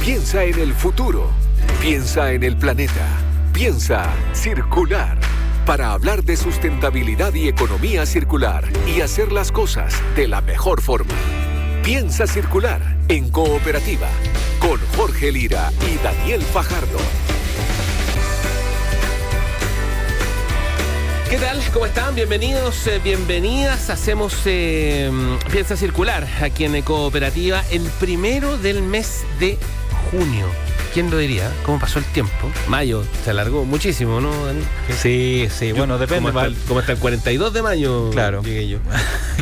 Piensa en el futuro. Piensa en el planeta. Piensa circular. Para hablar de sustentabilidad y economía circular y hacer las cosas de la mejor forma. Piensa circular en cooperativa con Jorge Lira y Daniel Fajardo. ¿Qué tal? ¿Cómo están? Bienvenidos, eh, bienvenidas. Hacemos eh, Piensa Circular aquí en Cooperativa el primero del mes de junio. ¿Quién lo diría? ¿Cómo pasó el tiempo? Mayo se alargó muchísimo, ¿no, Dani? Sí, sí, bueno, depende. Como hasta, el, como hasta el 42 de mayo Claro. llegué yo.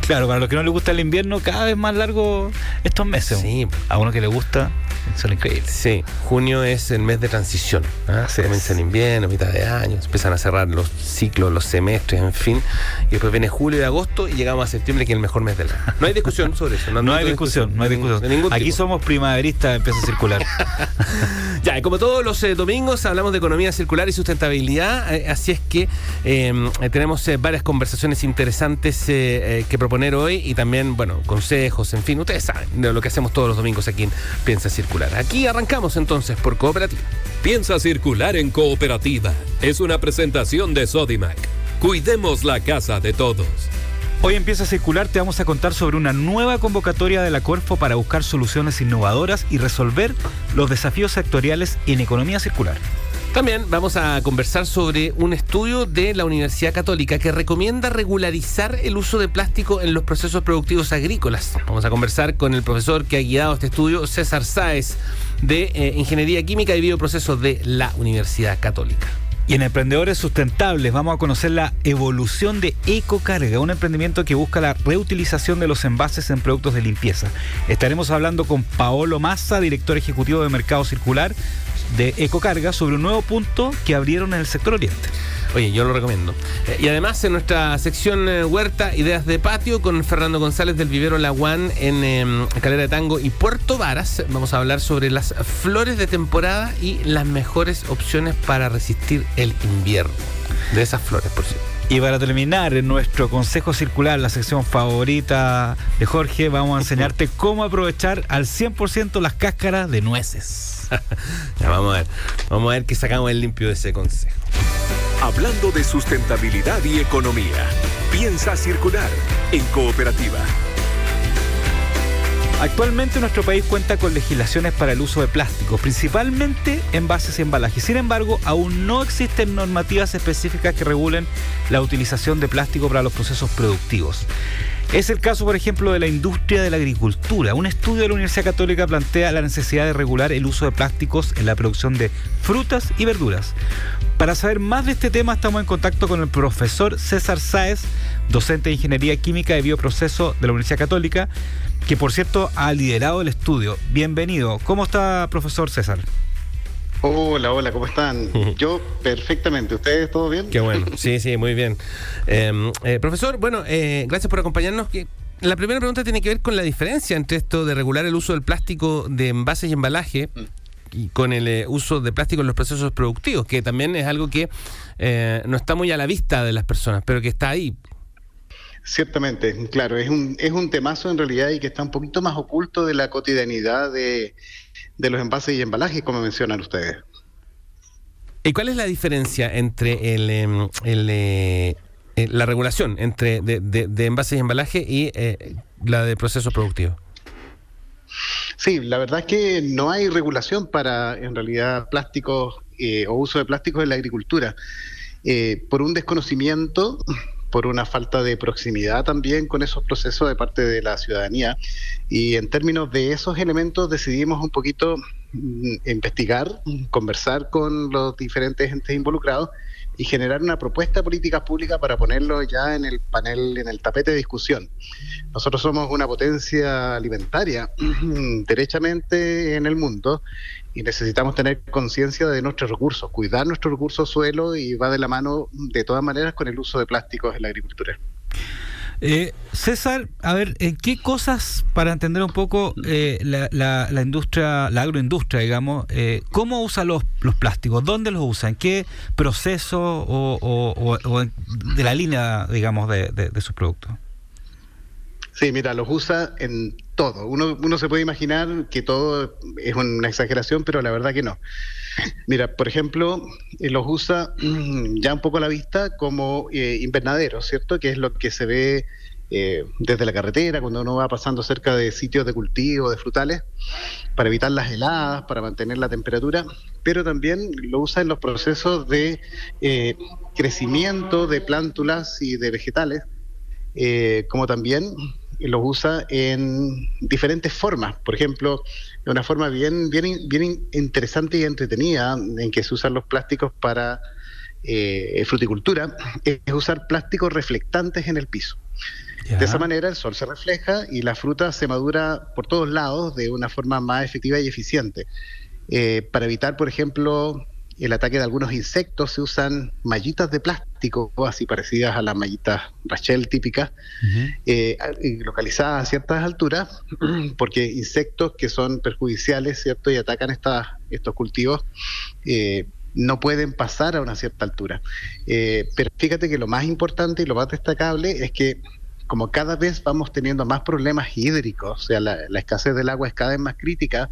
Claro, para los que no les gusta el invierno, cada vez más largo estos meses. Sí. A uno que le gusta, son increíbles. Sí, junio es el mes de transición. ¿ah? Se comienza el invierno, mitad de año, empiezan a cerrar los ciclos, los semestres, en fin. Y después viene julio y agosto y llegamos a septiembre, que es el mejor mes del año. No hay discusión sobre eso. No hay discusión, no hay discusión. Aquí tipo. somos primaveristas, empieza a circular. Ya, y como todos los eh, domingos hablamos de economía circular y sustentabilidad, eh, así es que eh, eh, tenemos varias conversaciones interesantes que proponer hoy y también, bueno, consejos, en fin, ustedes saben de lo que hacemos todos los domingos aquí en Piensa Circular. Aquí arrancamos entonces por Cooperativa. Piensa circular en cooperativa. Es una presentación de Sodimac. Cuidemos la casa de todos. Hoy empieza a circular, te vamos a contar sobre una nueva convocatoria de la Corfo para buscar soluciones innovadoras y resolver los desafíos sectoriales en economía circular. También vamos a conversar sobre un estudio de la Universidad Católica que recomienda regularizar el uso de plástico en los procesos productivos agrícolas. Vamos a conversar con el profesor que ha guiado este estudio, César Sáez, de eh, Ingeniería Química y Bioprocesos de la Universidad Católica. Y en Emprendedores Sustentables vamos a conocer la evolución de Ecocarga, un emprendimiento que busca la reutilización de los envases en productos de limpieza. Estaremos hablando con Paolo Massa, director ejecutivo de Mercado Circular de Ecocarga, sobre un nuevo punto que abrieron en el sector oriente. Oye, yo lo recomiendo. Eh, y además en nuestra sección eh, Huerta, Ideas de Patio, con Fernando González del Vivero La One en eh, Calera de Tango y Puerto Varas, vamos a hablar sobre las flores de temporada y las mejores opciones para resistir el invierno. De esas flores, por cierto. Y para terminar, en nuestro consejo circular, la sección favorita de Jorge, vamos a enseñarte cómo aprovechar al 100% las cáscaras de nueces. Ya vamos a ver. Vamos a ver qué sacamos el limpio de ese consejo. Hablando de sustentabilidad y economía. Piensa circular en cooperativa. Actualmente nuestro país cuenta con legislaciones para el uso de plásticos, principalmente envases y embalajes. Sin embargo, aún no existen normativas específicas que regulen la utilización de plástico para los procesos productivos. Es el caso, por ejemplo, de la industria de la agricultura. Un estudio de la Universidad Católica plantea la necesidad de regular el uso de plásticos en la producción de frutas y verduras. Para saber más de este tema estamos en contacto con el profesor César Sáez, docente de Ingeniería Química y Bioproceso de la Universidad Católica, que por cierto ha liderado el estudio. Bienvenido. ¿Cómo está, profesor César? Hola, hola, ¿cómo están? Yo perfectamente. ¿Ustedes todo bien? Qué bueno. Sí, sí, muy bien. Eh, eh, profesor, bueno, eh, gracias por acompañarnos. La primera pregunta tiene que ver con la diferencia entre esto de regular el uso del plástico de envases y embalaje y con el eh, uso de plástico en los procesos productivos, que también es algo que eh, no está muy a la vista de las personas, pero que está ahí. Ciertamente, claro, es un, es un temazo en realidad y que está un poquito más oculto de la cotidianidad de, de los envases y embalajes, como mencionan ustedes. ¿Y cuál es la diferencia entre el, em, el, eh, la regulación entre de, de- de envases y embalaje y eh, la de procesos productivos? Sí, la verdad es que no hay regulación para, en realidad, plásticos eh, o uso de plásticos en la agricultura. Eh, por un desconocimiento, por una falta de proximidad también con esos procesos de parte de la ciudadanía. Y en términos de esos elementos decidimos un poquito mm, investigar, conversar con los diferentes entes involucrados y generar una propuesta de políticas públicas para ponerlo ya en el panel, en el tapete de discusión. Nosotros somos una potencia alimentaria derechamente en el mundo y necesitamos tener conciencia de nuestros recursos, cuidar nuestros recursos suelo y va de la mano de todas maneras con el uso de plásticos en la agricultura. Eh, César, a ver, ¿en qué cosas, para entender un poco eh, la, industria, la agroindustria, digamos, eh, cómo usa los, plásticos? ¿Dónde los usa? ¿En qué proceso o, de la línea, digamos, de, de- de sus productos? Sí, mira, los usa en todo. Uno, uno se puede imaginar que todo es una exageración, pero la verdad que no. Mira, por ejemplo, eh, los usa mm, ya un poco a la vista como eh, invernaderos, ¿cierto? Que es lo que se ve eh, desde la carretera, cuando uno va pasando cerca de sitios de cultivo, de frutales, para evitar las heladas, para mantener la temperatura, pero también lo usa en los procesos de crecimiento de plántulas y de vegetales, como también los usa en diferentes formas. Por ejemplo, de una forma bien, bien, bien interesante y entretenida en que se usan los plásticos para eh, fruticultura, es usar plásticos reflectantes en el piso. De esa manera el sol se refleja y la fruta se madura por todos lados de una forma más efectiva y eficiente. Eh, para evitar, por ejemplo, el ataque de algunos insectos se usan mallitas de plástico, así parecidas a las mallitas Rachel típicas, eh, localizadas a ciertas alturas, porque insectos que son perjudiciales, ¿cierto? Y atacan estas, estos cultivos. Eh, no pueden pasar a una cierta altura. Eh, pero fíjate que lo más importante y lo más destacable es que como cada vez vamos teniendo más problemas hídricos, o sea, la, la escasez del agua es cada vez más crítica,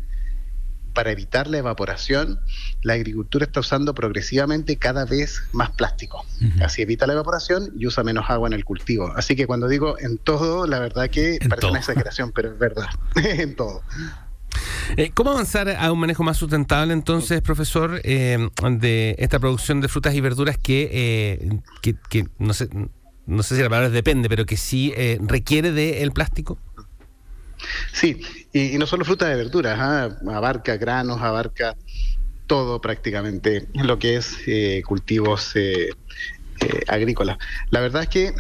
para evitar la evaporación, la agricultura está usando progresivamente cada vez más plástico. Así evita la evaporación y usa menos agua en el cultivo. Así que cuando digo en todo, la verdad que parece una exageración, pero es verdad, en todo. Eh, ¿Cómo avanzar a un manejo más sustentable entonces, profesor, eh, de esta producción de frutas y verduras que, eh, que, no, sé, no sé si la palabra depende, pero que sí requiere del plástico? Sí, y, no solo frutas y verduras, ¿ah? abarca granos, abarca todo prácticamente lo que es eh, cultivos eh, eh, agrícolas. La verdad es que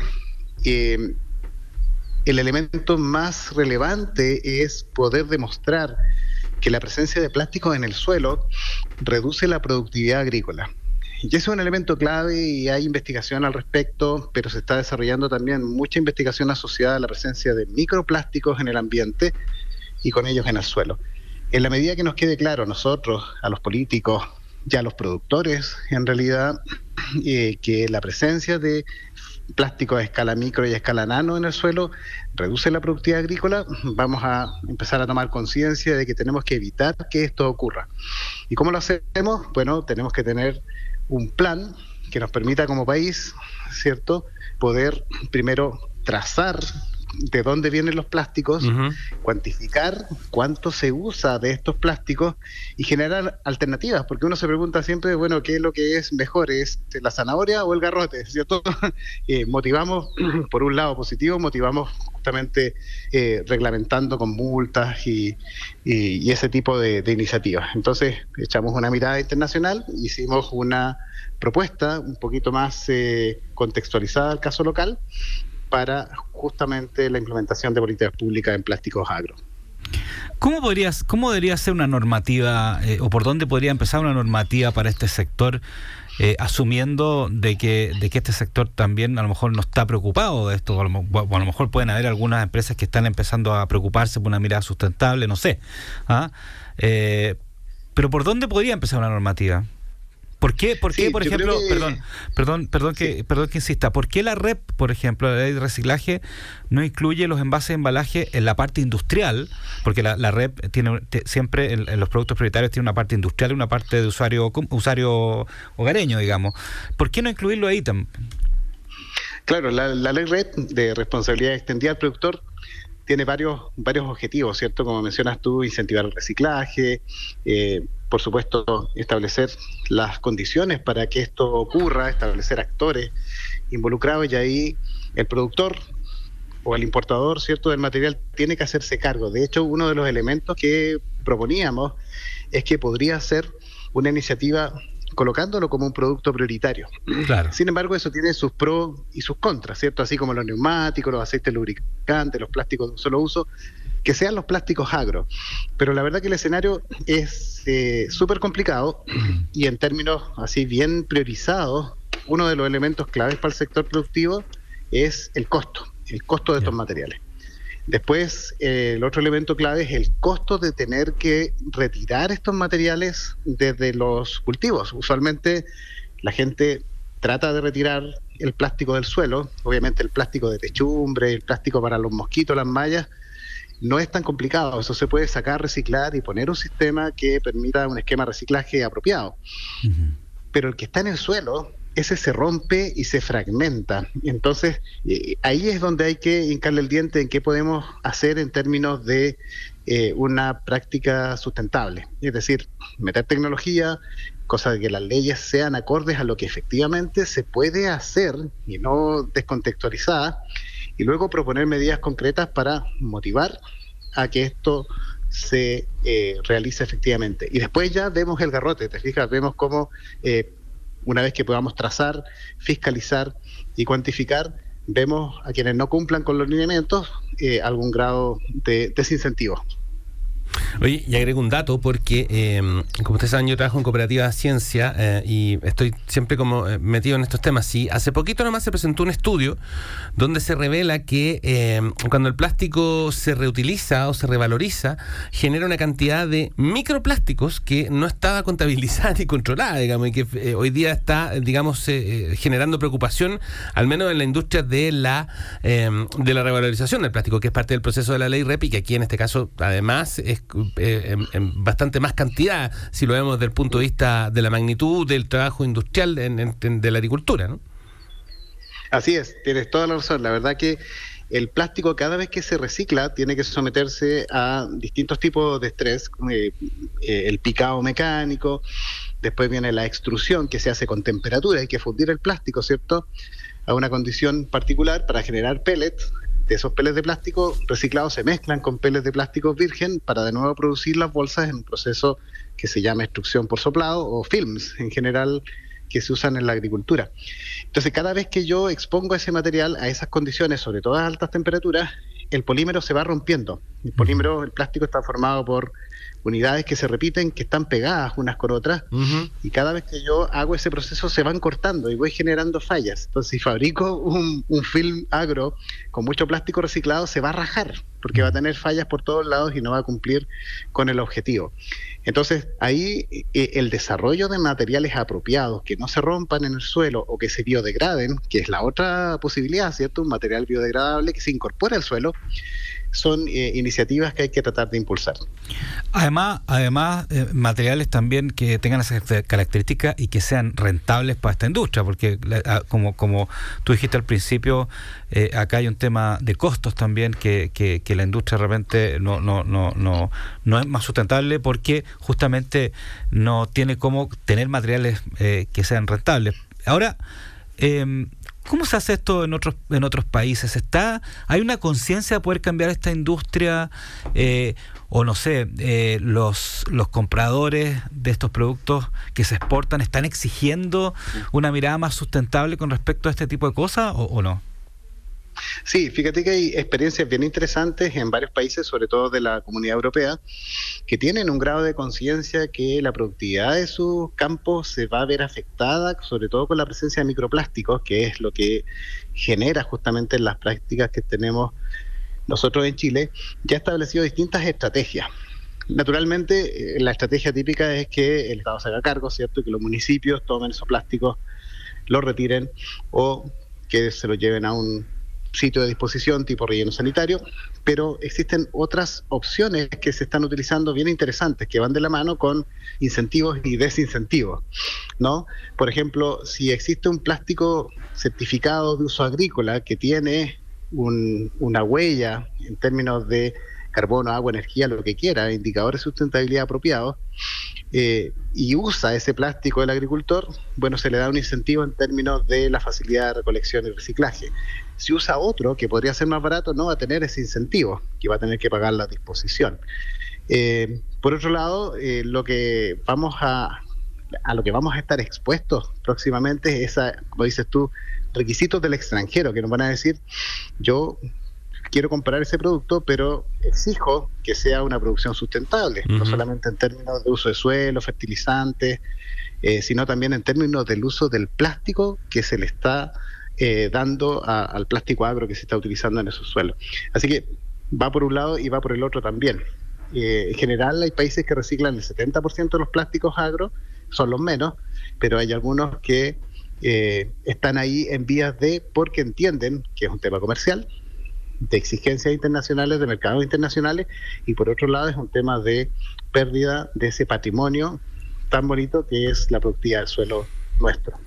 el elemento más relevante es poder demostrar que la presencia de plástico en el suelo reduce la productividad agrícola. Y ese es un elemento clave y hay investigación al respecto, pero se está desarrollando también mucha investigación asociada a la presencia de microplásticos en el ambiente y con ellos en el suelo. En la medida que nos quede claro nosotros, a los políticos, ya a los productores, en realidad, eh, que la presencia de plástico a escala micro y a escala nano en el suelo reduce la productividad agrícola, vamos a empezar a tomar conciencia de que tenemos que evitar que esto ocurra. ¿Y cómo lo hacemos? Bueno, tenemos que tener un plan que nos permita como país, ¿cierto?, poder primero trazar de dónde vienen los plásticos, cuantificar cuánto se usa de estos plásticos y generar alternativas, porque uno se pregunta siempre, bueno, ¿qué es lo que es mejor? ¿Es la zanahoria o el garrote? ¿Cierto? Eh, motivamos, por un lado positivo, motivamos justamente eh, reglamentando con multas y, ese tipo de, iniciativas. Entonces, echamos una mirada internacional, hicimos una propuesta un poquito más eh, contextualizada al caso local para justamente la implementación de políticas públicas en plásticos agro. ¿Cómo, podrías, ¿Cómo debería ser una normativa eh, o por dónde podría empezar una normativa para este sector, eh, asumiendo de que, de que este sector también a lo mejor no está preocupado de esto? O a, lo, mejor pueden haber algunas empresas que están empezando a preocuparse por una mirada sustentable, no sé. ¿ah? Eh, pero ¿por dónde podría empezar una normativa? ¿Por qué, por, qué, por ejemplo, perdón, perdón, perdón que, perdón que insista, ¿por qué la REP, por ejemplo, la ley de reciclaje, no incluye los envases de embalaje en la parte industrial? Porque la, REP tiene siempre en, los productos prioritarios tiene una parte industrial y una parte de usuario, usuario hogareño, digamos. ¿Por qué no incluirlo ahí también? Claro, la, la ley REP de responsabilidad extendida al productor tiene varios, varios objetivos, ¿cierto? Como mencionas tú, incentivar el reciclaje, eh, por supuesto, establecer las condiciones para que esto ocurra, establecer actores involucrados y ahí el productor o el importador, ¿cierto?, del material tiene que hacerse cargo. De hecho, uno de los elementos que proponíamos es que podría ser una iniciativa colocándolo como un producto prioritario. Sin embargo, eso tiene sus pros y sus contras, ¿cierto? Así como los neumáticos, los aceites lubricantes, los plásticos de un solo uso, que sean los plásticos agro. Pero la verdad que el escenario es eh, súper complicado y en términos así bien priorizados, uno de los elementos claves para el sector productivo es el costo, el costo de estos materiales. Después, eh, el otro elemento clave es el costo de tener que retirar estos materiales desde los cultivos. Usualmente la gente trata de retirar el plástico del suelo, obviamente el plástico de techumbre, el plástico para los mosquitos, las mallas, no es tan complicado. Eso se puede sacar, reciclar y poner un sistema que permita un esquema de reciclaje apropiado. Pero el que está en el suelo, ese se rompe y se fragmenta. Entonces, eh, ahí es donde hay que hincarle el diente en qué podemos hacer en términos de eh, una práctica sustentable. Es decir, meter tecnología, cosa de que las leyes sean acordes a lo que efectivamente se puede hacer y no descontextualizadas, y luego proponer medidas concretas para motivar a que esto se eh, realice efectivamente. Y después ya vemos el garrote, te fijas, vemos cómo eh, una vez que podamos trazar, fiscalizar y cuantificar, vemos a quienes no cumplan con los lineamientos eh, algún grado de desincentivo. Oye, y agrego un dato porque, em, como ustedes saben, yo trabajo en Cooperativa Ciencia eh, y estoy siempre como eh, metido en estos temas. Y hace poquito nomás se presentó un estudio donde se revela que em, cuando el plástico se reutiliza o se revaloriza, genera una cantidad de microplásticos que no estaba contabilizada ni controlada, digamos, y que eh, hoy día está, digamos, generando preocupación, al menos en la industria de la, em, de la revalorización del plástico, que es parte del proceso de la ley REPI, que aquí en este caso, además, es eh, en, bastante más cantidad, si lo vemos desde el punto de vista de la magnitud del trabajo industrial de la agricultura, ¿no? Así es, tienes toda la razón. La verdad que el plástico cada vez que se recicla tiene que someterse a distintos tipos de estrés, eh, eh, el picado mecánico, después viene la extrusión que se hace con temperatura, hay que fundir el plástico, ¿cierto? A una condición particular para generar pellets, esos peles de plástico reciclados se mezclan con peles de plástico virgen para de nuevo producir las bolsas en un proceso que se llama extrusión por soplado o films en general que se usan en la agricultura. Entonces, cada vez que yo expongo ese material a esas condiciones, sobre todo a altas temperaturas, el polímero se va rompiendo. El polímero, el plástico está formado por unidades que se repiten, que están pegadas unas con otras, y cada vez que yo hago ese proceso se van cortando y voy generando fallas. Entonces, si fabrico un, un film agro con mucho plástico reciclado, se va a rajar, porque va a tener fallas por todos lados y no va a cumplir con el objetivo. Entonces, ahí eh, el desarrollo de materiales apropiados que no se rompan en el suelo o que se biodegraden, que es la otra posibilidad, ¿cierto? Un material biodegradable que se incorpora al suelo, son eh, iniciativas que hay que tratar de impulsar. Además, además eh, materiales también que tengan esas características y que sean rentables para esta industria, porque ah, como, como tú dijiste al principio, eh, acá hay un tema de costos también que, que, la industria de repente no, no, no, no, no es más sustentable porque justamente no tiene cómo tener materiales que sean rentables. Ahora, eh, ¿Cómo se hace esto en otros en otros países? ¿Está hay una conciencia de poder cambiar esta industria eh, o no sé eh, los los compradores de estos productos que se exportan están exigiendo una mirada más sustentable con respecto a este tipo de cosas o no? Sí, fíjate que hay experiencias bien interesantes en varios países, sobre todo de la comunidad europea, que tienen un grado de conciencia que la productividad de sus campos se va a ver afectada, sobre todo con la presencia de microplásticos, que es lo que genera justamente las prácticas que tenemos nosotros en Chile, ya ha establecido distintas estrategias. Naturalmente, eh, la estrategia típica es que el Estado se haga cargo, ¿cierto? Y que los municipios tomen esos plásticos, los retiren o que se los lleven a un sitio de disposición tipo relleno sanitario, pero existen otras opciones que se están utilizando bien interesantes, que van de la mano con incentivos y desincentivos, ¿no? Por ejemplo, si existe un plástico certificado de uso agrícola que tiene una huella en términos de carbono, agua, energía, lo que quiera, indicadores de sustentabilidad apropiados, eh, y usa ese plástico del agricultor, bueno, se le da un incentivo en términos de la facilidad de recolección y reciclaje. Si usa otro, que podría ser más barato, no va a tener ese incentivo, que va a tener que pagar la disposición. Eh, por otro lado, eh, lo que vamos a, a lo que vamos a estar expuestos próximamente es a, como dices tú, requisitos del extranjero, que nos van a decir, yo quiero comprar ese producto, pero exijo que sea una producción sustentable, no solamente en términos de uso de suelo, fertilizantes, eh, sino también en términos del uso del plástico que se le está eh, dando al plástico agro que se está utilizando en esos suelos. Así que va por un lado y va por el otro también. Eh, en general hay países que reciclan el 70% de los plásticos agro, son los menos, pero hay algunos que están ahí en vías de, porque entienden que es un tema comercial, de exigencias internacionales, de mercados internacionales, y por otro lado es un tema de pérdida de ese patrimonio tan bonito que es la productividad del suelo nuestro.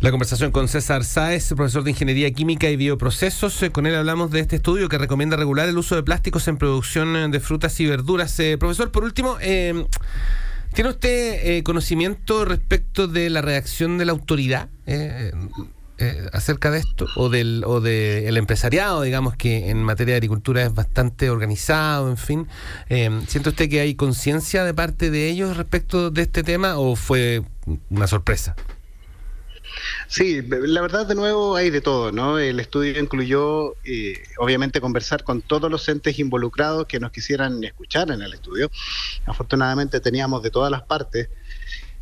La conversación con César Sáez, profesor de Ingeniería Química y Bioprocesos. Eh, con él hablamos de este estudio que recomienda regular el uso de plásticos en producción eh, de frutas y verduras. Eh, profesor, por último, ¿tiene usted conocimiento respecto de la reacción de la autoridad acerca de esto? ¿O del o empresariado, digamos, que en materia de agricultura es bastante organizado, en fin? ¿Siente usted que hay conciencia de parte de ellos respecto de este tema o fue una sorpresa? Sí, la verdad de nuevo hay de todo, ¿no? El estudio incluyó, eh, obviamente, conversar con todos los entes involucrados que nos quisieran escuchar en el estudio. Afortunadamente teníamos de todas las partes.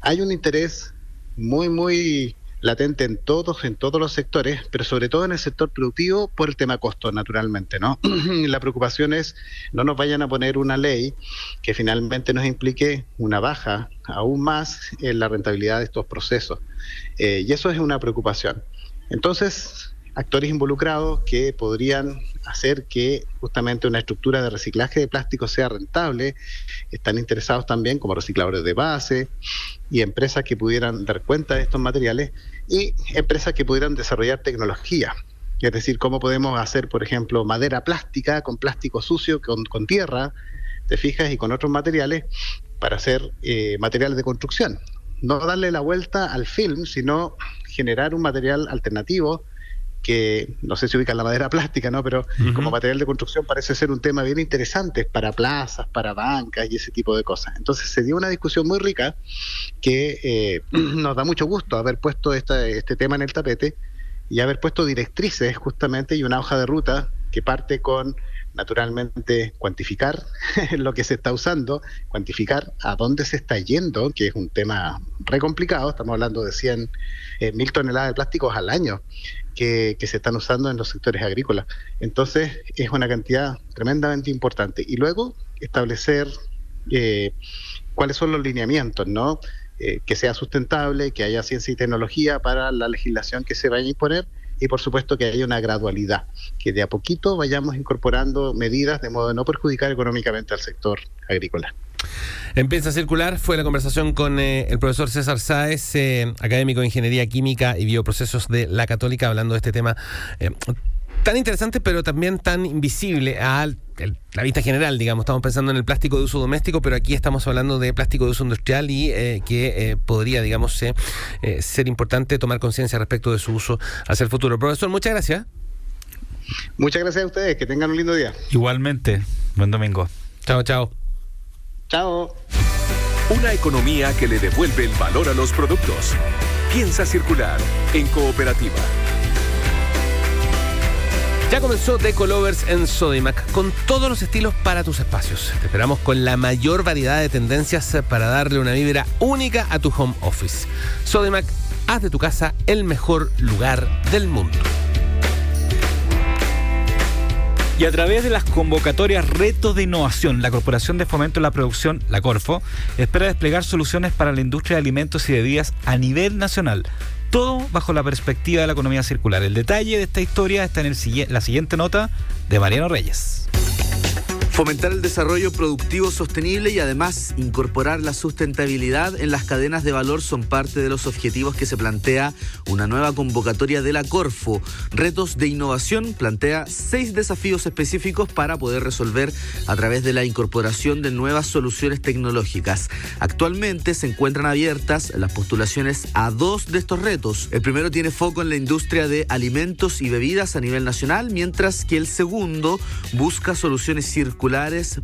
Hay un interés muy, muy latente en todos, en todos los sectores, pero sobre todo en el sector productivo por el tema costo, naturalmente, ¿no? la preocupación es no nos vayan a poner una ley que finalmente nos implique una baja aún más en la rentabilidad de estos procesos. Eh, y eso es una preocupación. Entonces, actores involucrados que podrían hacer que justamente una estructura de reciclaje de plástico sea rentable. Están interesados también como recicladores de base y empresas que pudieran dar cuenta de estos materiales y empresas que pudieran desarrollar tecnología. Es decir, cómo podemos hacer, por ejemplo, madera plástica con plástico sucio, con, con tierra, te fijas, y con otros materiales para hacer eh, materiales de construcción. No darle la vuelta al film, sino generar un material alternativo que no sé si ubican la madera plástica, ¿no? Pero como material de construcción parece ser un tema bien interesante para plazas, para bancas y ese tipo de cosas. Entonces se dio una discusión muy rica que eh, nos da mucho gusto haber puesto este tema en el tapete y haber puesto directrices justamente y una hoja de ruta que parte con naturalmente cuantificar lo que se está usando, cuantificar a dónde se está yendo, que es un tema re complicado, estamos hablando de 100 eh, mil toneladas de plásticos al año que, se están usando en los sectores agrícolas. Entonces es una cantidad tremendamente importante. Y luego establecer eh, cuáles son los lineamientos, ¿no? Eh, que sea sustentable, que haya ciencia y tecnología para la legislación que se vaya a imponer y por supuesto que haya una gradualidad, que de a poquito vayamos incorporando medidas de modo de no perjudicar económicamente al sector agrícola. Empieza a circular fue la conversación con eh, el profesor César Sáez, eh, académico de Ingeniería Química y Bioprocesos de la Católica, hablando de este tema eh, tan interesante, pero también tan invisible a la vista general, digamos. Estamos pensando en el plástico de uso doméstico, pero aquí estamos hablando de plástico de uso industrial y que podría, digamos, ser importante tomar conciencia respecto de su uso hacia el futuro. Profesor, muchas gracias. Muchas gracias a ustedes, que tengan un lindo día. Igualmente, buen domingo. Chao, chao. Chao. Una economía que le devuelve el valor a los productos. Piensa circular en cooperativa. Ya comenzó Deco Lovers en Sodimac con todos los estilos para tus espacios. Te esperamos con la mayor variedad de tendencias para darle una vibra única a tu home office. Sodimac, haz de tu casa el mejor lugar del mundo. Y a través de las convocatorias Retos de Innovación, la Corporación de Fomento de la Producción, la Corfo, espera desplegar soluciones para la industria de alimentos y bebidas a nivel nacional. Todo bajo la perspectiva de la economía circular. El detalle de esta historia está en el, la siguiente nota de Mariano Reyes. Fomentar el desarrollo productivo sostenible y además incorporar la sustentabilidad en las cadenas de valor son parte de los objetivos que se plantea una nueva convocatoria de la Corfo. Retos de innovación plantea seis desafíos específicos para poder resolver a través de la incorporación de nuevas soluciones tecnológicas. Actualmente se encuentran abiertas las postulaciones a dos de estos retos. El primero tiene foco en la industria de alimentos y bebidas a nivel nacional, mientras que el segundo busca soluciones circulares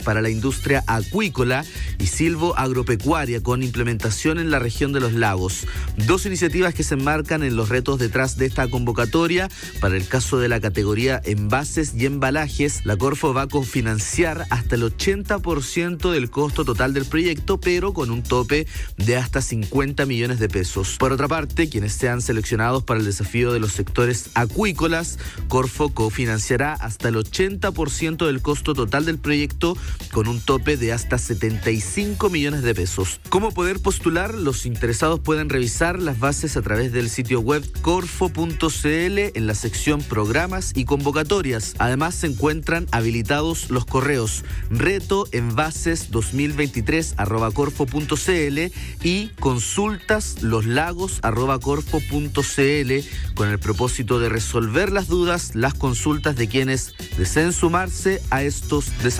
para la industria acuícola y silvo agropecuaria con implementación en la región de los lagos. Dos iniciativas que se enmarcan en los retos detrás de esta convocatoria. Para el caso de la categoría envases y embalajes, la Corfo va a cofinanciar hasta el 80% del costo total del proyecto, pero con un tope de hasta 50 millones de pesos. Por otra parte, quienes sean seleccionados para el desafío de los sectores acuícolas, Corfo cofinanciará hasta el 80% del costo total del proyecto proyecto con un tope de hasta 75 millones de pesos. ¿Cómo poder postular? Los interesados pueden revisar las bases a través del sitio web corfo.cl en la sección programas y convocatorias. Además se encuentran habilitados los correos reto en bases 2023 corfo.cl y consultas los lagos corfo.cl con el propósito de resolver las dudas, las consultas de quienes deseen sumarse a estos desafíos.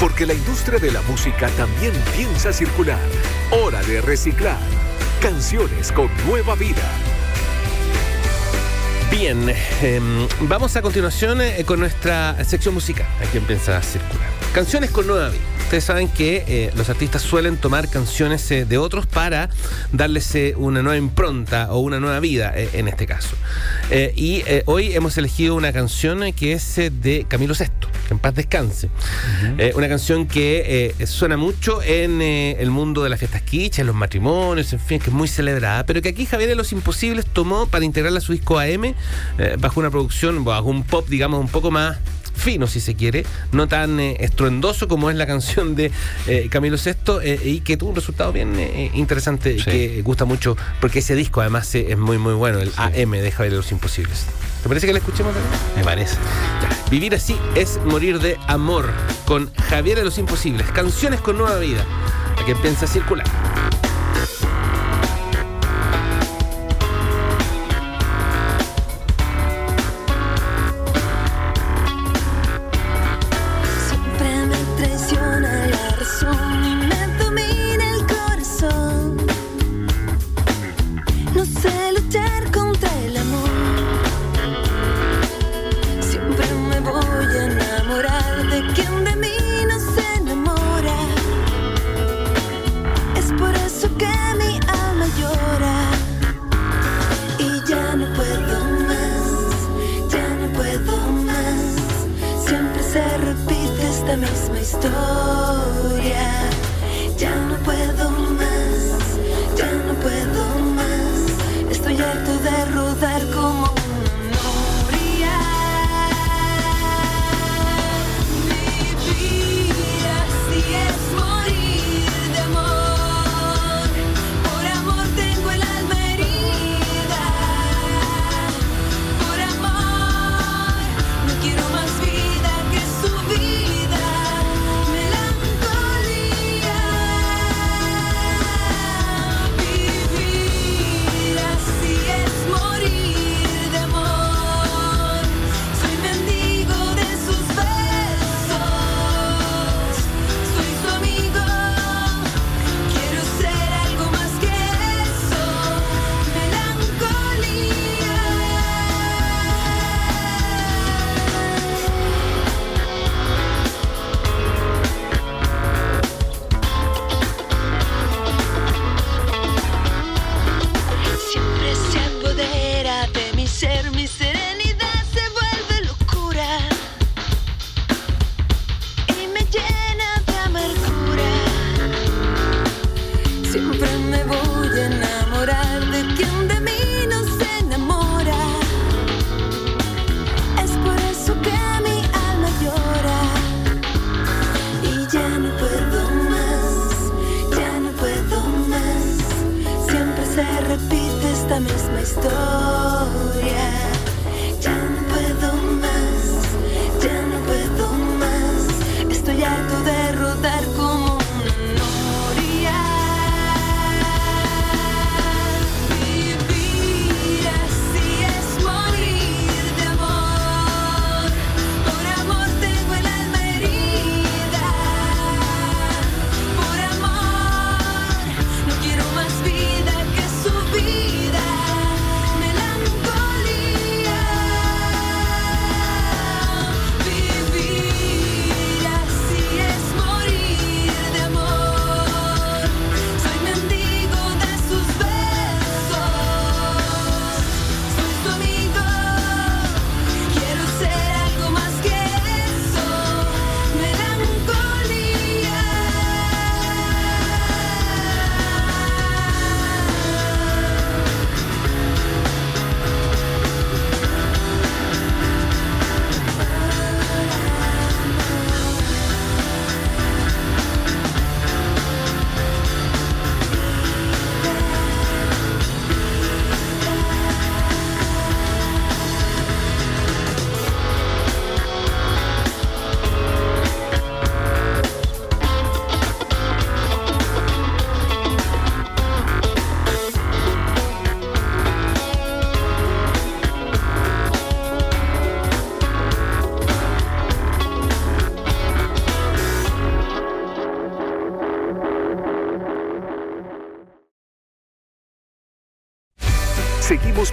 Porque la industria de la música también piensa circular. Hora de reciclar. Canciones con nueva vida. Bien, em, vamos a continuación eh, con nuestra sección musical. Aquí empieza a circular. Canciones con nueva vida. Ustedes saben que eh, los artistas suelen tomar canciones eh, de otros para darles eh, una nueva impronta o una nueva vida en este caso. y hoy hemos elegido una canción que es de Camilo VI, que en paz descanse. una canción que suena mucho en el mundo de las fiestas quichas, en los matrimonios, en fin, que es muy celebrada, pero que aquí Javier de los Imposibles tomó para integrarla a su disco AM bajo una producción, bajo un pop, digamos, un poco más fino, si se quiere, no tan eh, estruendoso como es la canción de eh, Camilo VI eh, y que tuvo un resultado bien interesante y que gusta mucho porque ese disco además es muy muy bueno, el AM de Javier de los Imposibles. ¿Te parece que la escuchemos también? Me parece. Vivir así es morir de amor con Javier de los Imposibles. Canciones con nueva vida. A que piensa circular.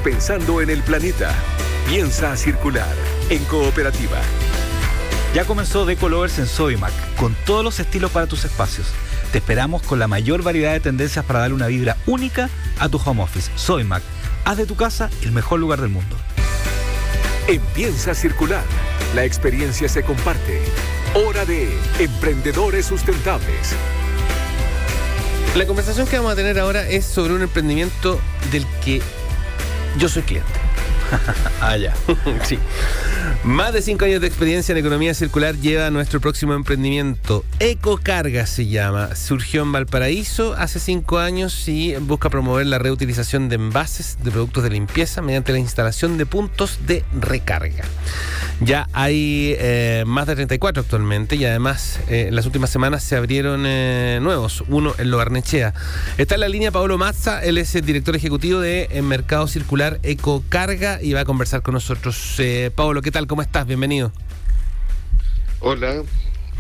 Pensando en el planeta. Piensa circular en cooperativa. Ya comenzó Decolovers en Sodimac, con todos los estilos para tus espacios. Te esperamos con la mayor variedad de tendencias para darle una vibra única a tu home office. Sodimac, haz de tu casa el mejor lugar del mundo. En Piensa circular, la experiencia se comparte. Hora de Emprendedores Sustentables. La conversación que vamos a tener ahora es sobre un emprendimiento del que yo soy cliente. ah, ya. sí. Más de cinco años de experiencia en economía circular lleva nuestro próximo emprendimiento. Ecocarga se llama. Surgió en Valparaíso hace cinco años y busca promover la reutilización de envases de productos de limpieza mediante la instalación de puntos de recarga. Ya hay eh, más de 34 actualmente y además eh, en las últimas semanas se abrieron eh, nuevos, uno en Loarnechea. Está en la línea Paolo Mazza, él es el director ejecutivo de Mercado Circular Ecocarga y va a conversar con nosotros. Paolo, ¿qué tal? ¿Cómo estás? Bienvenido. Hola.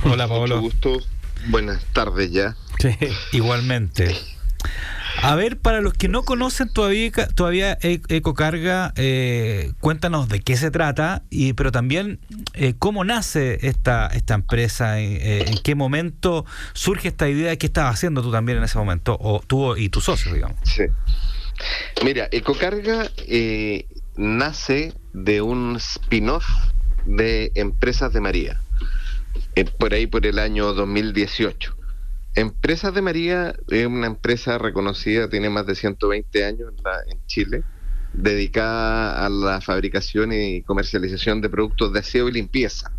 Hola, Paolo. Mucho gusto. Buenas tardes ya. Sí, igualmente. A ver, para los que no conocen todavía, todavía e-, Ecocarga, eh, cuéntanos de qué se trata, y pero también eh, cómo nace esta, esta empresa, eh, en qué momento surge esta idea, qué estabas haciendo tú también en ese momento, o tú y tus socios, digamos. Sí. Mira, Ecocarga nace de un spin-off de Empresas de María, por ahí por el año 2018. Empresas de María es una empresa reconocida, tiene más de 120 años en, Chile, dedicada a la fabricación y comercialización de productos de aseo y limpieza,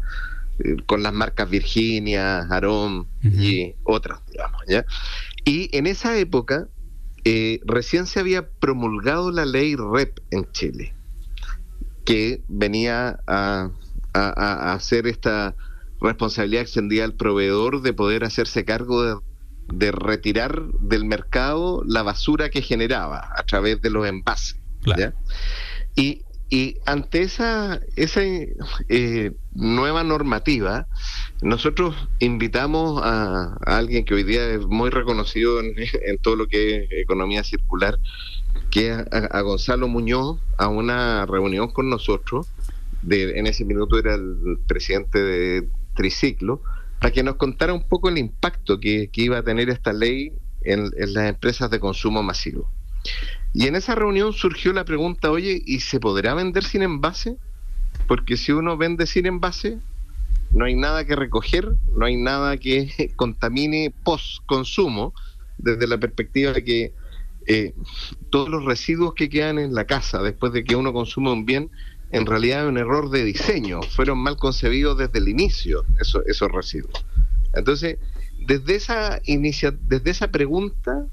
eh, con las marcas Virginia, Arom y otras, digamos. ¿ya? Y en esa época eh, recién se había promulgado la ley REP en Chile, que venía a, a hacer esta responsabilidad extendida al proveedor de poder hacerse cargo de, retirar del mercado la basura que generaba a través de los envases. Y, y, ante esa, esa eh, nueva normativa, nosotros invitamos a, alguien que hoy día es muy reconocido en, todo lo que es economía circular, que es a, Gonzalo Muñoz, a una reunión con nosotros. De, en ese minuto era el presidente de triciclo, para que nos contara un poco el impacto que, iba a tener esta ley en, las empresas de consumo masivo. Y en esa reunión surgió la pregunta, oye, ¿y se podrá vender sin envase? Porque si uno vende sin envase, no hay nada que recoger, no hay nada que contamine post-consumo, desde la perspectiva de que eh, todos los residuos que quedan en la casa después de que uno consume un bien en realidad es un error de diseño, fueron mal concebidos desde el inicio esos, esos residuos. Entonces, desde esa, inicia, desde esa pregunta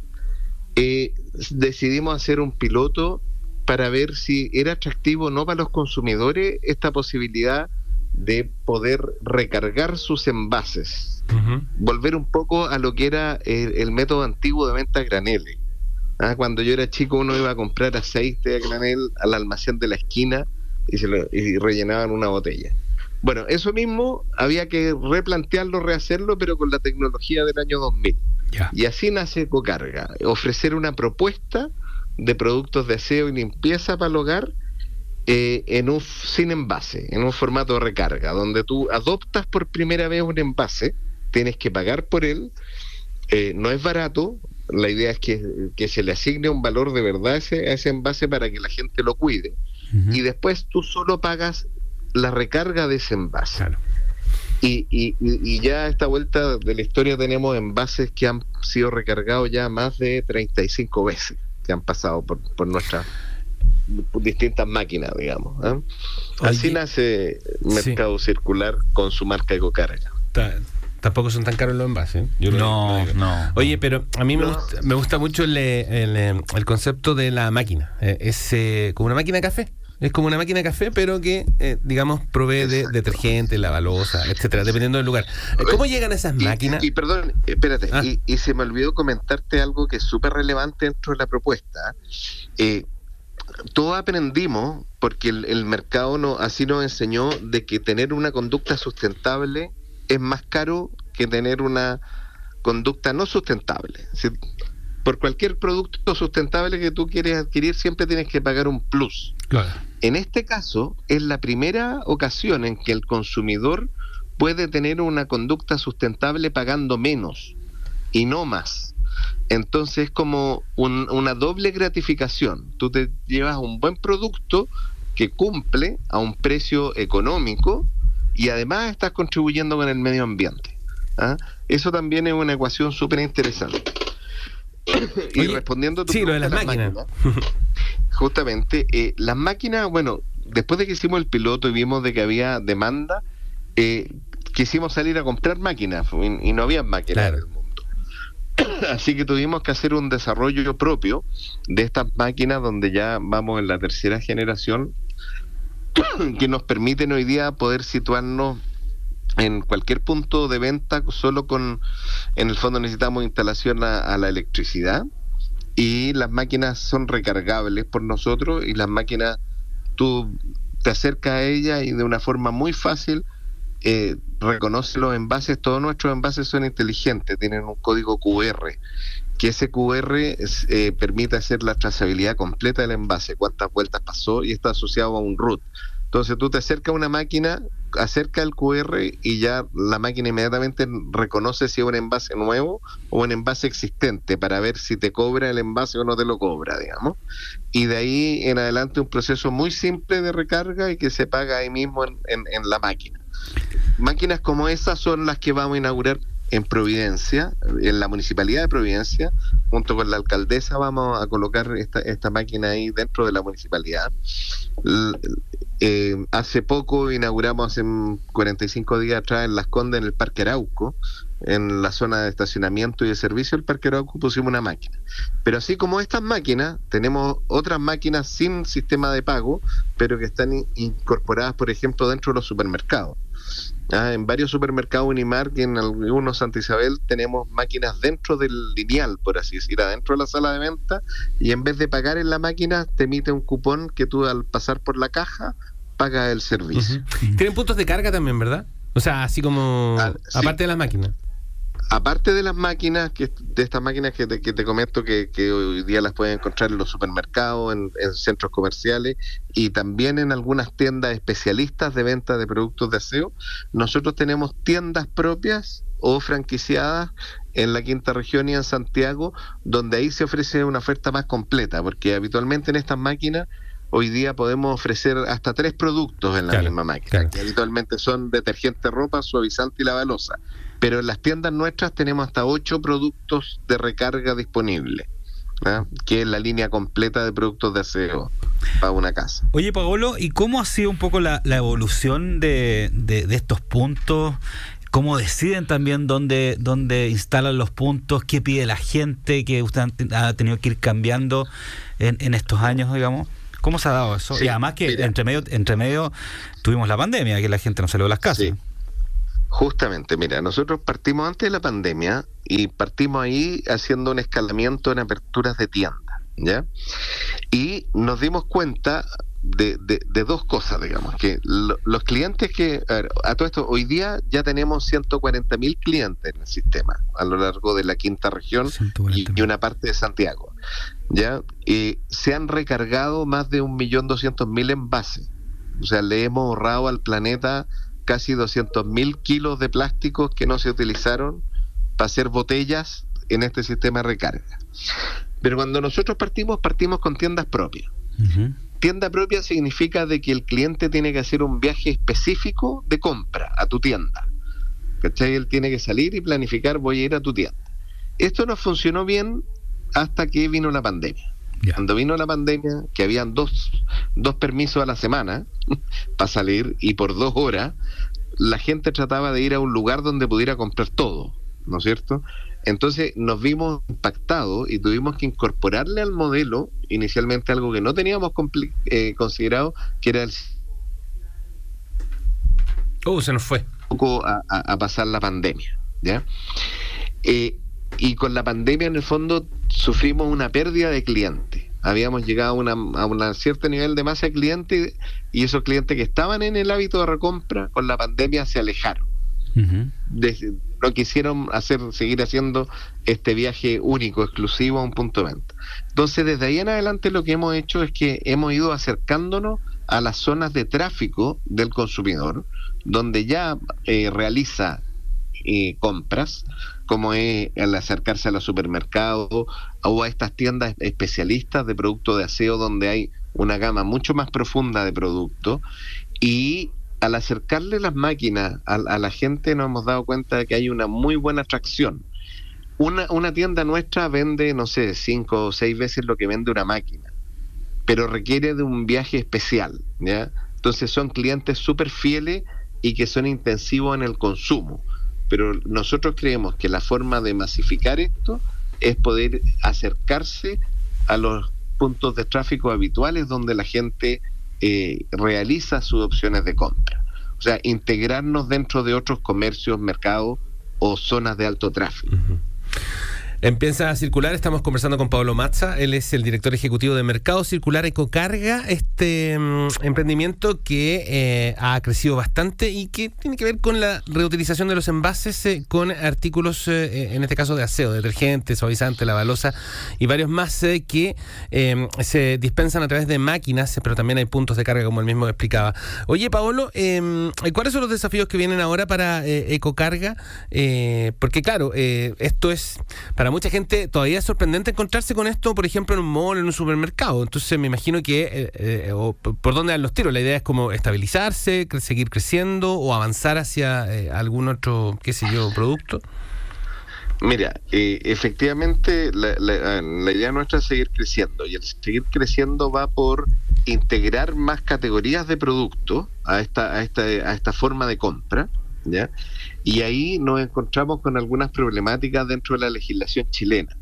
eh, decidimos hacer un piloto para ver si era atractivo o no para los consumidores esta posibilidad de poder recargar sus envases, volver un poco a lo que era el, método antiguo de venta a graneles. Ah, cuando yo era chico uno iba a comprar aceite a granel al almacén de la esquina y, se lo, y rellenaban una botella. Bueno, eso mismo había que replantearlo, rehacerlo, pero con la tecnología del año 2000. Y así nace Ecocarga, ofrecer una propuesta de productos de aseo y limpieza para el hogar eh, en un, sin envase, en un formato de recarga, donde tú adoptas por primera vez un envase, tienes que pagar por él, eh, no es barato, la idea es que, que, se le asigne un valor de verdad a ese, a ese envase para que la gente lo cuide y después tú solo pagas la recarga de ese envase. Y, y, ya a esta vuelta de la historia tenemos envases que han sido recargados ya más de 35 veces, que han pasado por, por nuestras distintas máquinas, digamos. ¿eh? Así nace Mercado Circular con su marca Ecocarga. Tampoco son tan caros los envases. ¿eh? Yo no, no. Oye, pero a mí me, gusta, me gusta mucho el, el, el, concepto de la máquina. Eh, es como una máquina de café. Es como una máquina de café, pero que, eh, digamos, provee de detergente, lavalosa, etcétera, dependiendo del lugar. Eh, ¿Cómo llegan esas máquinas? Y, perdón, espérate, ah. y, se me olvidó comentarte algo que es súper relevante dentro de la propuesta. Eh, todos aprendimos, porque el, mercado no, así nos enseñó, de que tener una conducta sustentable es más caro que tener una conducta no sustentable. por cualquier producto sustentable que tú quieres adquirir, siempre tienes que pagar un plus. Claro. En este caso, es la primera ocasión en que el consumidor puede tener una conducta sustentable pagando menos y no más. Entonces es como un- una doble gratificación. Tú te llevas un buen producto que cumple a un precio económico y además estás contribuyendo con el medio ambiente. ¿ah? Eso también es una ecuación súper interesante. y Oye, respondiendo a tu sí, lo de las máquinas. justamente, eh, las máquinas, bueno, después de que hicimos el piloto y vimos de que había demanda, eh, quisimos salir a comprar máquinas y, y no había máquinas Claro. en el mundo. Así que tuvimos que hacer un desarrollo propio de estas máquinas donde ya vamos en la tercera generación que nos permiten hoy día poder situarnos en cualquier punto de venta solo con en el fondo necesitamos instalación a, la electricidad y las máquinas son recargables por nosotros y las máquinas tú te acercas a ellas y de una forma muy fácil eh, reconoce los envases, todos nuestros envases son inteligentes, tienen un código QR, que ese QR eh, permite hacer la trazabilidad completa del envase, cuántas vueltas pasó y está asociado a un root. Entonces tú te acercas a una máquina, acerca el QR y ya la máquina inmediatamente reconoce si es un envase nuevo o un envase existente para ver si te cobra el envase o no te lo cobra, digamos. Y de ahí en adelante un proceso muy simple de recarga y que se paga ahí mismo en, en- en la máquina. Máquinas como esas son las que vamos a inaugurar en Providencia, en la municipalidad de Providencia, junto con la alcaldesa vamos a colocar esta, máquina ahí dentro de la municipalidad. Eh, hace poco inauguramos, hace 45 días atrás, en Las Condes, en el Parque Arauco, en la zona de estacionamiento y de servicio del Parque Arauco, pusimos una máquina. Pero así como estas máquinas, tenemos otras máquinas sin sistema de pago, pero que están in- incorporadas, por ejemplo, dentro de los supermercados. Ah, en varios supermercados Unimark y en algunos Santa Isabel tenemos máquinas dentro del lineal, por así decir, adentro de la sala de venta, y en vez de pagar en la máquina, te emite un cupón que tú al pasar por la caja pagas el servicio. Tienen puntos de carga también, ¿verdad? O sea, así como Ah, sí. aparte de las máquinas. Aparte de las máquinas, que de estas máquinas que te, que te comento que, que hoy día las pueden encontrar en los supermercados, en, en centros comerciales y también en algunas tiendas especialistas de venta de productos de aseo, nosotros tenemos tiendas propias o franquiciadas en la quinta región y en Santiago, donde ahí se ofrece una oferta más completa, porque habitualmente en estas máquinas hoy día podemos ofrecer hasta tres productos en la Claro, misma máquina, claro. que habitualmente son detergente, ropa, suavizante y la balosa. Pero en las tiendas nuestras tenemos hasta ocho productos de recarga disponibles, ¿ah? que es la línea completa de productos de aseo para una casa. Oye, Paolo, ¿y cómo ha sido un poco la, la evolución de, de- de estos puntos? ¿Cómo deciden también dónde, dónde instalan los puntos? ¿Qué pide la gente? que usted ha tenido que ir cambiando en, en estos años, digamos? ¿Cómo se ha dado eso? Sí, y además que mira. entre medio, entre medio tuvimos la pandemia, que la gente no salió de las casas. Sí. Justamente, mira, nosotros partimos antes de la pandemia y partimos ahí haciendo un escalamiento en aperturas de tiendas, ¿ya? Y nos dimos cuenta de, dos cosas, digamos, que lo- los clientes que, a, ver, a todo esto, hoy día ya tenemos 140 mil clientes en el sistema a lo largo de la quinta región y, 140.000. y una parte de Santiago, ¿ya? Y se han recargado más de 1.200.000 envases. O sea, le hemos ahorrado al planeta casi 200.000 kilos de plásticos que no se utilizaron para hacer botellas en este sistema de recarga. Pero cuando nosotros partimos, partimos con tiendas propias. Tienda propia significa de que el cliente tiene que hacer un viaje específico de compra a tu tienda. ¿Cachai? Él tiene que salir y planificar, voy a ir a tu tienda. Esto nos funcionó bien hasta que vino la pandemia. Cuando vino la pandemia, que habían dos, dos permisos a la semana para salir y por dos horas, la gente trataba de ir a un lugar donde pudiera comprar todo, ¿no es cierto? Entonces nos vimos impactados y tuvimos que incorporarle al modelo inicialmente algo que no teníamos eh, considerado, que era el Uh, se nos fue. poco a, a- a pasar la pandemia, ¿ya? Eh, y con la pandemia, en el fondo, sufrimos una pérdida de clientes. Habíamos llegado a una, a un cierto nivel de masa de clientes y esos clientes que estaban en el hábito de recompra, con la pandemia se alejaron. no quisieron hacer seguir haciendo este viaje único, exclusivo a un punto de venta. Entonces, desde ahí en adelante lo que hemos hecho es que hemos ido acercándonos a las zonas de tráfico del consumidor, donde ya eh, realiza eh, compras, como es el acercarse a los supermercados o a estas tiendas especialistas de productos de aseo donde hay una gama mucho más profunda de productos y al acercarle las máquinas a, la gente nos hemos dado cuenta de que hay una muy buena atracción. Una, una tienda nuestra vende, no sé, cinco o seis veces lo que vende una máquina, pero requiere de un viaje especial, ¿ya? Entonces son clientes súper fieles y que son intensivos en el consumo. Pero nosotros creemos que la forma de masificar esto es poder acercarse a los puntos de tráfico habituales donde la gente eh, realiza sus opciones de compra. O sea, integrarnos dentro de otros comercios, mercados o zonas de alto tráfico. Empieza a circular, estamos conversando con Pablo Mazza, él es el director ejecutivo de Mercado Circular Ecocarga, este mm, emprendimiento que eh, ha crecido bastante y que tiene que ver con la reutilización de los envases eh, con artículos, eh, en este caso de aseo, detergente, suavizante, lavalosa y varios más que em, se dispensan a través de máquinas, pero también hay puntos de carga, como él mismo explicaba. Oye, Paolo, em, ¿cuáles son los desafíos que vienen ahora para Ecocarga? porque claro, esto es para mucha gente todavía es sorprendente encontrarse con esto, por ejemplo, en un mall, en un supermercado. Entonces me imagino que, eh, eh, por dónde dan los tiros, la idea es como estabilizarse, seguir creciendo o avanzar hacia eh, algún otro, qué sé yo, producto. Mira, efectivamente la, la, idea nuestra es seguir creciendo y el seguir creciendo va por integrar más categorías de producto a esta, a esta, a esta forma de compra, ¿ya? Y ahí nos encontramos con algunas problemáticas dentro de la legislación chilena.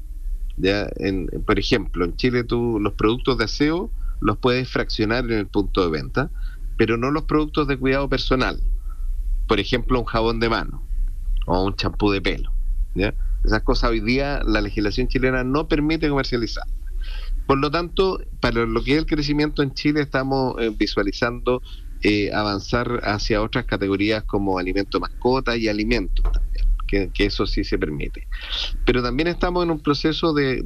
¿ya? En, por ejemplo, en Chile tú los productos de aseo los puedes fraccionar en el punto de venta, pero no los productos de cuidado personal. Por ejemplo, un jabón de mano o un champú de pelo. ¿ya? Esas cosas hoy día la legislación chilena no permite comercializar. Por lo tanto, para lo que es el crecimiento en Chile, estamos eh, visualizando eh, avanzar hacia otras categorías como alimento mascota y alimentos también, que, eso sí se permite. Pero también estamos en un proceso de,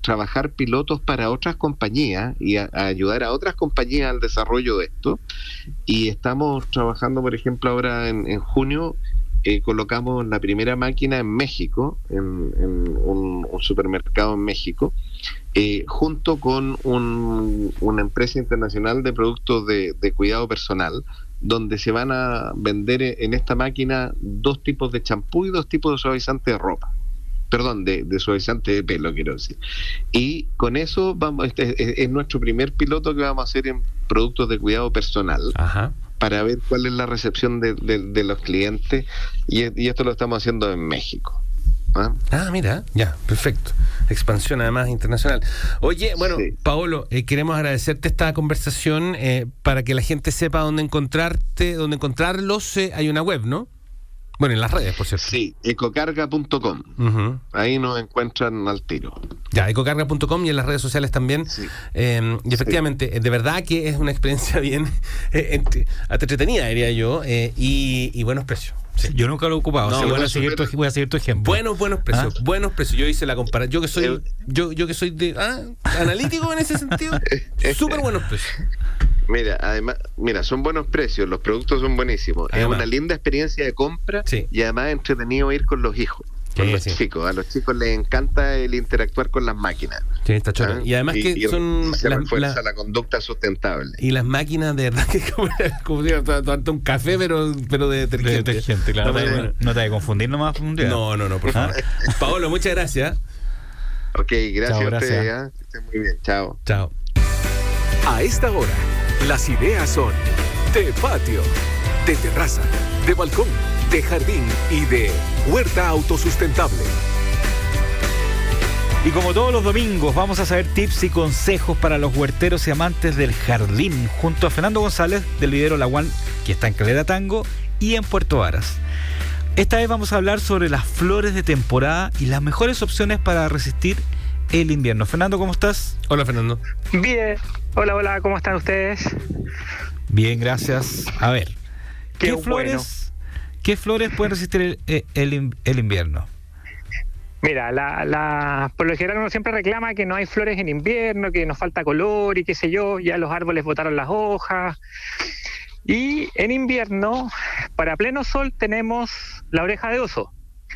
trabajar pilotos para otras compañías y ayudar a otras compañías al desarrollo de esto. Y estamos trabajando, por ejemplo, ahora en, junio eh, colocamos la primera máquina en México, en, un, supermercado en México, eh, junto con una empresa internacional de productos de, cuidado personal, donde se van a vender en esta máquina dos tipos de champú y dos tipos de suavizante de ropa. Perdón, de, suavizante de pelo, quiero decir. Y con eso vamos, este es, nuestro primer piloto que vamos a hacer en productos de cuidado personal. Para ver cuál es la recepción de, los clientes y, esto lo estamos haciendo en México. ¿ah? ah, mira, ya, perfecto expansión además internacional. Oye, bueno, Paolo, eh, queremos agradecerte esta conversación eh, para que la gente sepa dónde encontrarte, dónde encontrarlos. Eh, hay una web, ¿no? Bueno, en las redes, por cierto. Sí, ecocarga.com. Ahí nos encuentran al tiro. Ya, ecocarga.com y en las redes sociales también. y efectivamente, de verdad que es una experiencia bien entretenida, diría yo, y, y buenos precios. Yo nunca lo he ocupado. voy, a seguir tu, voy, a seguir tu, ejemplo. Buenos, buenos precios. ¿Ah? Buenos precios. Yo hice la comparación. Yo que soy, eh, yo, yo que soy de, ah, analítico en ese sentido. Súper buenos precios. Mira, además, mira, son buenos precios, los productos son buenísimos. es una linda experiencia de compra y además entretenido ir con los hijos con los chicos. A los chicos les encanta el interactuar con las máquinas. Sí, está ¿Ah? Y además que son. Se la, refuerza la, conducta sustentable. Y las máquinas, de verdad, que como, como si tomarte un café, pero, pero de detergente. De detergente, claro. No, te, no te confundir nomás No, no, no, por favor. Paolo, muchas gracias. Ok, gracias a ustedes. ¿eh? Que estén muy bien. Chao. Chao. A esta hora, las ideas son de patio, de terraza, de balcón de jardín y de huerta autosustentable. Y como todos los domingos, vamos a saber tips y consejos para los huerteros y amantes del jardín, junto a Fernando González del Videro La que está en Calera Tango, y en Puerto Varas. Esta vez vamos a hablar sobre las flores de temporada y las mejores opciones para resistir el invierno. Fernando, ¿cómo estás? Hola, Fernando. Bien. Hola, hola, ¿cómo están ustedes? Bien, gracias. A ver, ¿qué, flores ¿qué flores pueden resistir el, el, invierno? Mira, la, la, por lo general uno siempre reclama que no hay flores en invierno, que nos falta color y qué sé yo, ya los árboles botaron las hojas. Y en invierno, para pleno sol, tenemos la oreja de oso,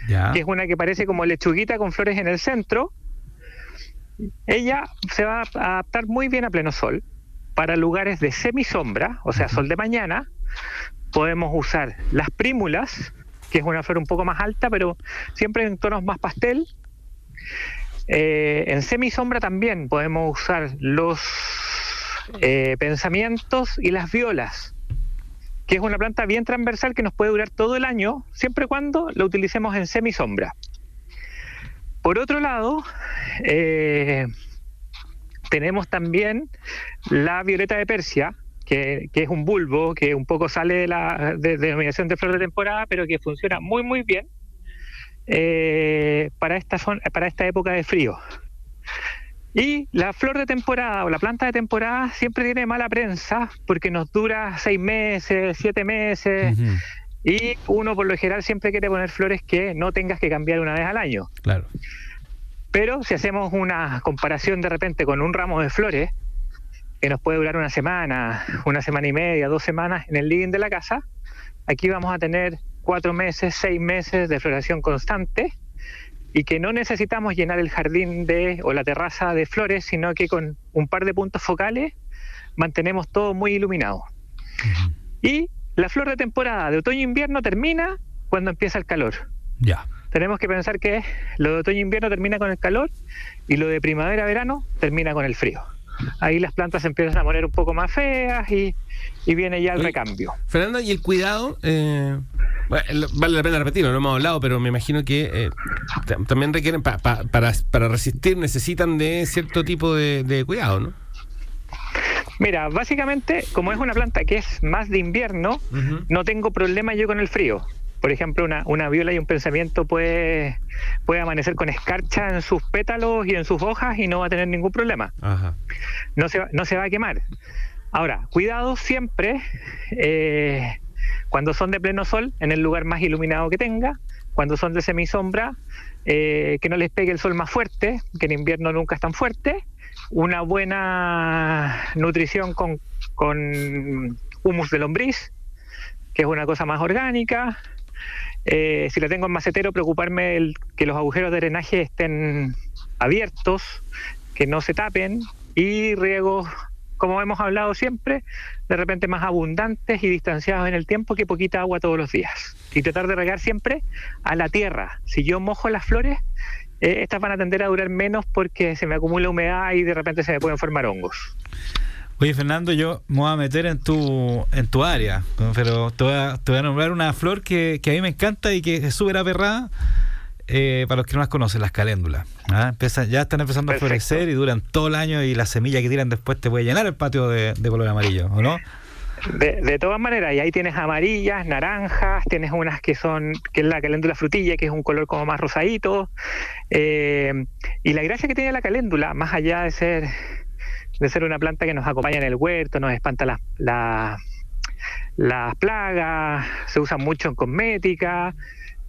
que es una que parece como lechuguita con flores en el centro. Ella se va a adaptar muy bien a pleno sol. Para lugares de semisombra, o sea, sol de mañana, podemos usar las prímulas, que es una flor un poco más alta, pero siempre en tonos más pastel. Eh, en semisombra también podemos usar los eh, pensamientos y las violas, que es una planta bien transversal que nos puede durar todo el año, siempre y cuando lo utilicemos en semisombra. Por otro lado, eh, tenemos también la violeta de Persia, que, es un bulbo que un poco sale de la denominación de flor de temporada, pero que funciona muy, muy bien eh, para, esta para esta época de frío. Y la flor de temporada o la planta de temporada siempre tiene mala prensa porque nos dura seis meses, siete meses. Y uno por lo general siempre quiere poner flores que no tengas que cambiar una vez al año. Claro. Pero si hacemos una comparación de repente con un ramo de flores, que nos puede durar una semana, una semana y media, dos semanas en el living de la casa, aquí vamos a tener cuatro meses, seis meses de floración constante y que no necesitamos llenar el jardín de o la terraza de flores, sino que con un par de puntos focales mantenemos todo muy iluminado. Y la flor de temporada de otoño-invierno termina cuando empieza el calor. Ya. Tenemos que pensar que lo de otoño-invierno termina con el calor y lo de primavera-verano termina con el frío ahí las plantas empiezan a poner un poco más feas y, viene ya el recambio. Fernando, ¿y el cuidado? Eh, vale la pena repetirlo, no hemos hablado, pero me imagino que eh, también requieren, para, para resistir, necesitan de cierto tipo de, cuidado, ¿no? Mira, básicamente, como es una planta que es más de invierno, no tengo problema yo con el frío. Por ejemplo, una, una viola y un pensamiento puede, puede amanecer con escarcha en sus pétalos y en sus hojas y no va a tener ningún problema. No, se, no se va a quemar. Ahora, cuidado siempre eh, cuando son de pleno sol, en el lugar más iluminado que tenga, cuando son de semisombra, eh, que no les pegue el sol más fuerte, que en invierno nunca es tan fuerte, una buena nutrición con, con humus de lombriz, que es una cosa más orgánica, eh, si la tengo en macetero, preocuparme el, que los agujeros de drenaje estén abiertos, que no se tapen y riegos, como hemos hablado siempre, de repente más abundantes y distanciados en el tiempo que poquita agua todos los días. Y tratar de regar siempre a la tierra. Si yo mojo las flores, eh, estas van a tender a durar menos porque se me acumula humedad y de repente se me pueden formar hongos. Oye, Fernando, yo me voy a meter en tu, en tu área, pero te voy, a, te voy a nombrar una flor que, que, a mí me encanta y que es súper aperrada. Eh, para los que no las conocen, las caléndulas. ¿ah? ya están empezando a florecer y duran todo el año y la semilla que tiran después te puede llenar el patio de, color amarillo, ¿o no? De, de, todas maneras, y ahí tienes amarillas, naranjas, tienes unas que son, que es la caléndula frutilla, que es un color como más rosadito. Eh, y la gracia que tiene la caléndula, más allá de ser de ser una planta que nos acompaña en el huerto, nos espanta las, las, plagas, se usa mucho en cosmética,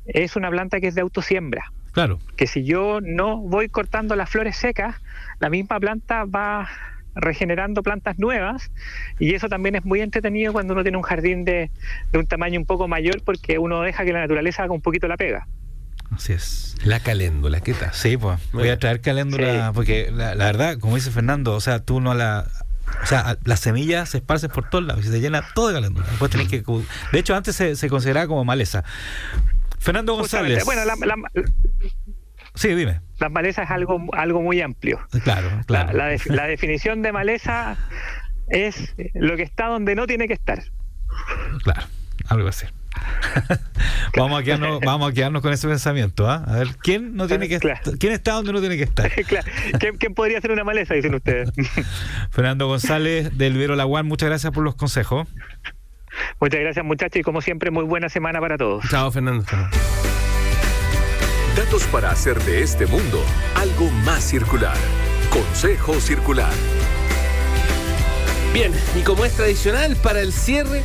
es una planta que es de autosiembra. Claro. Que si yo no voy cortando las flores secas, la misma planta va regenerando plantas nuevas y eso también es muy entretenido cuando uno tiene un jardín de, de un tamaño un poco mayor porque uno deja que la naturaleza haga un poquito la pega. Así es. La caléndula, ¿qué tal? Sí, pues voy a traer caléndula porque la, verdad, como dice Fernando, o sea, tú no la... O sea, las semillas se esparcen por todos lados y se llena todo de caléndula. Después tenés que... De hecho, antes se, se consideraba como maleza. Fernando González. Bueno, la, Sí, dime. La maleza es algo, algo muy amplio. Claro, claro. La, la, definición de maleza es lo que está donde no tiene que estar. Claro, algo así. vamos, a quedarnos, vamos a quedarnos con ese pensamiento. ¿ah? A ver, ¿quién no tiene que ¿Quién está donde no tiene que estar? ¿Quién, podría ser una maleza, dicen ustedes? Fernando González del Vero Laguán, muchas gracias por los consejos. Muchas gracias, muchachos, y como siempre, muy buena semana para todos. Chao, Fernando. Datos para hacer de este mundo algo más circular. Consejo Circular. Bien, y como es tradicional para el cierre,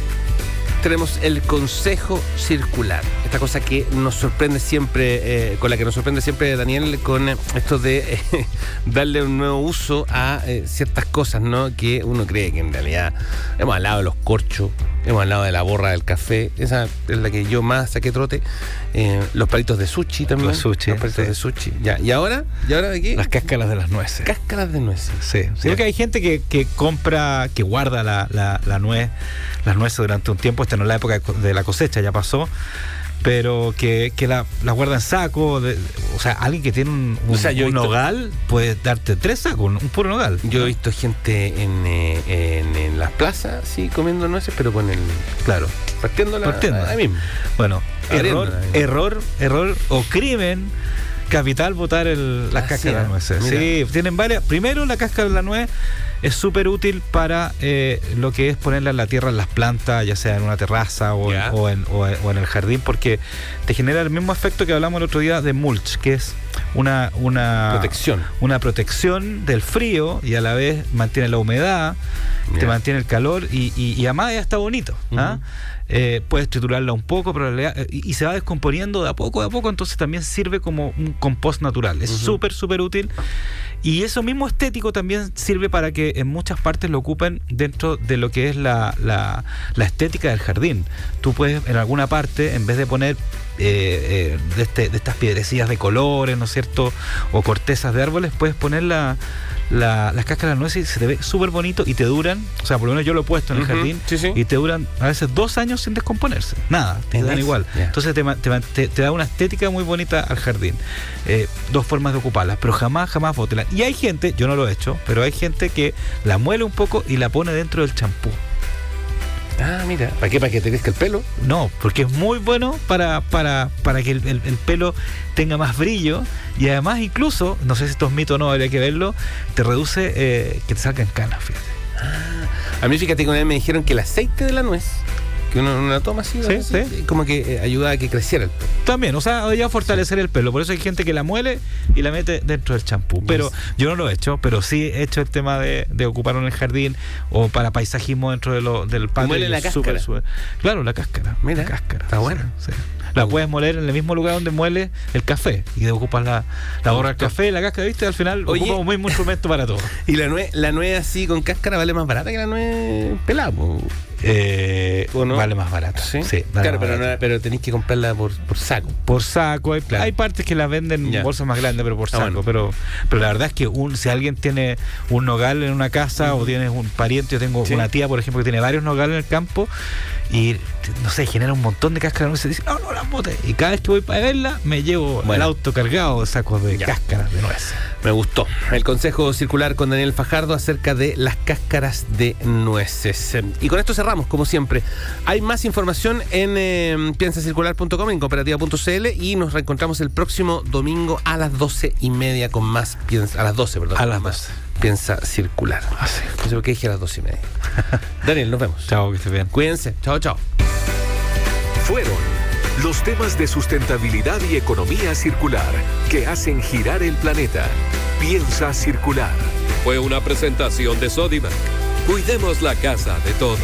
tenemos el consejo circular. Esta cosa que nos sorprende siempre, eh, con la que nos sorprende siempre Daniel, con esto de eh, darle un nuevo uso a eh, ciertas cosas, ¿no? Que uno cree que en realidad hemos hablado de los corchos, hemos hablado de la borra del café, esa es la que yo más saqué trote. eh, los palitos de sushi también. Los sushi, Los palitos sí. de sushi. Ya, ¿y ahora? ¿Y ahora de qué? Las cáscaras de las nueces. cáscaras de nueces. Sí, creo que hay gente que, que compra, que guarda la, la, la nuez, las nueces durante un tiempo. Esta no es la época de la cosecha, ya pasó. Pero que, que la, la guarda en saco. de- o sea, alguien que tiene un, un, O sea, yo he un visto- nogal puede darte tres sacos, un, un puro nogal. Yo he visto gente en, eh, en, en las plazas, sí, comiendo nueces, pero con el. Claro. Partiéndola Partiéndola. ahí mismo. Bueno, error, error, error o crimen capital botar el, las Ah, cáscaras de nueces. mira. Sí, tienen varias. Primero, la cáscara de la nuez es súper útil para eh, lo que es ponerla en la tierra en las plantas, ya sea en una terraza o, en, o en- o en- o en el jardín, porque te genera el mismo efecto que hablamos el otro día de mulch, que es una, una Protección. una protección del frío y a la vez mantiene la humedad, te mantiene el calor y, y, y además ya está bonito. ¿ah? Eh, puedes triturarla un poco, eh, y, y se va descomponiendo de a poco, de a poco, entonces también sirve como un compost natural. Es Ujú. súper, súper útil. Y eso mismo estético también sirve para que en muchas partes lo ocupen dentro de lo que es la, la- la estética del jardín. Tú puedes en alguna parte, en vez de poner eh, eh, de, este- de estas piedrecillas de colores, ¿no es cierto? O cortezas de árboles, puedes poner la, la- las cáscaras de nueces y se te ve súper bonito y te duran, o sea, por lo menos yo lo he puesto en el jardín sí, sí. y te duran a veces dos años sin descomponerse. Nada, te dan igual. Entonces te- te da una estética muy bonita al jardín. Eh, dos formas de ocuparlas, pero jamás, jamás bótela. Y hay gente, yo no lo he hecho, pero hay gente que la muele un poco y la pone dentro del champú. Ah, mira. ¿Para qué? ¿Para que te crezca el pelo? No, porque es muy bueno para, para, para que el, el- el pelo tenga más brillo y además incluso, no sé si esto es mito o no, habría que verlo, te reduce eh, que te salgan canas, fíjate. A mí, fíjate que una vez me dijeron que el aceite de la nuez, que uno, la toma así, Sí, ¿no? sí. como que eh, ayuda a que creciera el pelo. También, o sea, ayuda a fortalecer el pelo. Por eso hay gente que la muele y la mete dentro del champú. Pero yo no lo he hecho, pero sí he hecho el tema de, de ocuparlo en el jardín o para paisajismo dentro de lo, del patio. muele la cáscara? Claro, la cáscara. Mira, la cáscara. está sí, bueno. sí. La puedes moler en el mismo lugar donde muele el café y ocupas la, la borra del café, la cáscara, ¿viste? Al final Oye. ocupamos un mismo instrumento para todo. Y la nuez, la nuez así con cáscara vale más barata que la nuez pelada. Eh, ¿O no? Vale más barato. ¿Sí? vale claro, pero, no- pero tenéis que comprarla por, por saco. por saco. Hay, Claro. hay partes que las venden en bolsas más grandes, pero por Ah, saco. bueno. Pero, pero la verdad es que un, si alguien tiene un nogal en una casa o tienes un pariente, yo tengo Sí. una tía, por ejemplo, que tiene varios nogales en el campo y, no sé, genera un montón de cáscaras de nueces y dice, no, no las bote. Y cada vez que voy para verla, me llevo el auto cargado de sacos de Ya. cáscaras de nueces. Me gustó. El consejo circular con Daniel Fajardo acerca de las cáscaras de nueces. Y con esto cerramos, como siempre. Hay más información en eh, piensacircular.com, en cooperativa.cl y nos reencontramos el próximo domingo a las doce y media con más piensa, a las 12, perdón. A las más 12. Piensa circular. No sé por qué dije a las doce y media. Daniel, nos vemos. Chao, que estés bien. Cuídense. Chao, chao. Fueron los temas de sustentabilidad y economía circular que hacen girar el planeta. Piensa circular. Fue una presentación de Sodimac. Cuidemos la casa de todos.